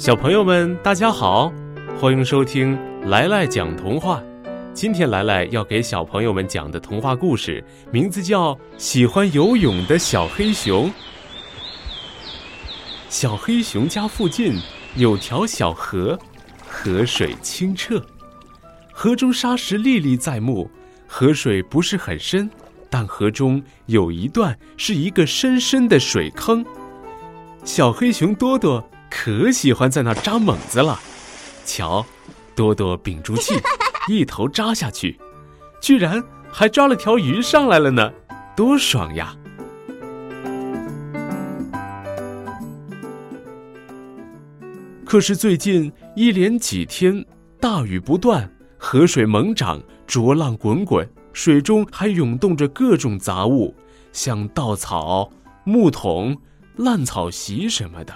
小朋友们，大家好，欢迎收听来来讲童话。今天来来要给小朋友们讲的童话故事，名字叫《喜欢游泳的小黑熊》。小黑熊家附近有条小河，河水清澈，河中沙石历历在目。河水不是很深，但河中有一段是一个深深的水坑。小黑熊多多。可喜欢在那扎猛子了，瞧，多多屏住气，一头扎下去，居然还抓了条鱼上来了呢，多爽呀！可是最近一连几天大雨不断，河水猛涨，浊浪滚滚，水中还涌动着各种杂物，像稻草、木桶、烂草席什么的。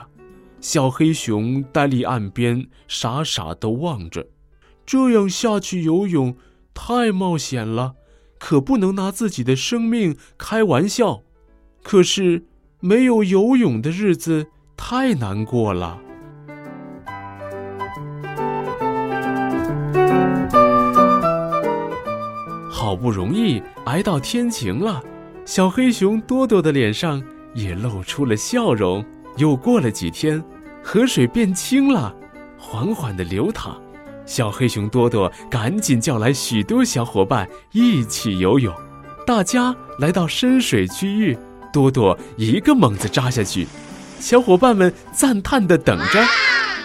小黑熊呆立岸边，傻傻地望着。这样下去游泳太冒险了，可不能拿自己的生命开玩笑。可是没有游泳的日子太难过了。好不容易挨到天晴了，小黑熊多多的脸上也露出了笑容。又过了几天。河水变清了，缓缓地流淌。小黑熊多多赶紧叫来许多小伙伴一起游泳。大家来到深水区域，多多一个猛子扎下去。小伙伴们赞叹地等着，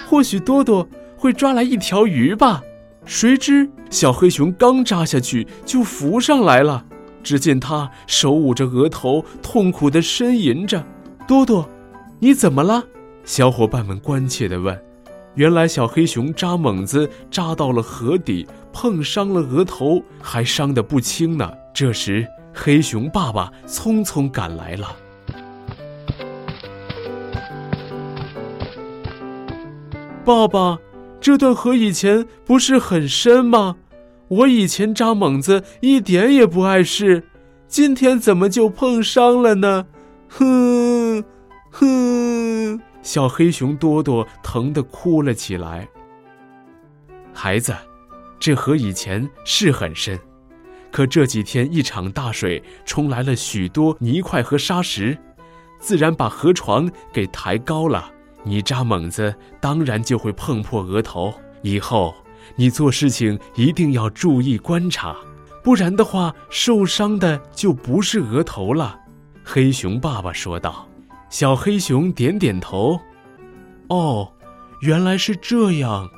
或许多多会抓来一条鱼吧。谁知小黑熊刚扎下去就浮上来了。只见他手捂着额头，痛苦地呻吟着：“多多，你怎么了？”小伙伴们关切地问：“原来小黑熊扎猛子扎到了河底，碰伤了额头，还伤得不轻呢。”这时，黑熊爸爸匆匆赶来了。爸爸，这段河以前不是很深吗？我以前扎猛子一点也不碍事，今天怎么就碰伤了呢？哼，哼。小黑熊多多疼得哭了起来。孩子，这河以前是很深，可这几天一场大水冲来了许多泥块和沙石，自然把河床给抬高了。泥扎猛子，当然就会碰破额头。以后你做事情一定要注意观察，不然的话，受伤的就不是额头了。黑熊爸爸说道。小黑熊点点头，哦，原来是这样。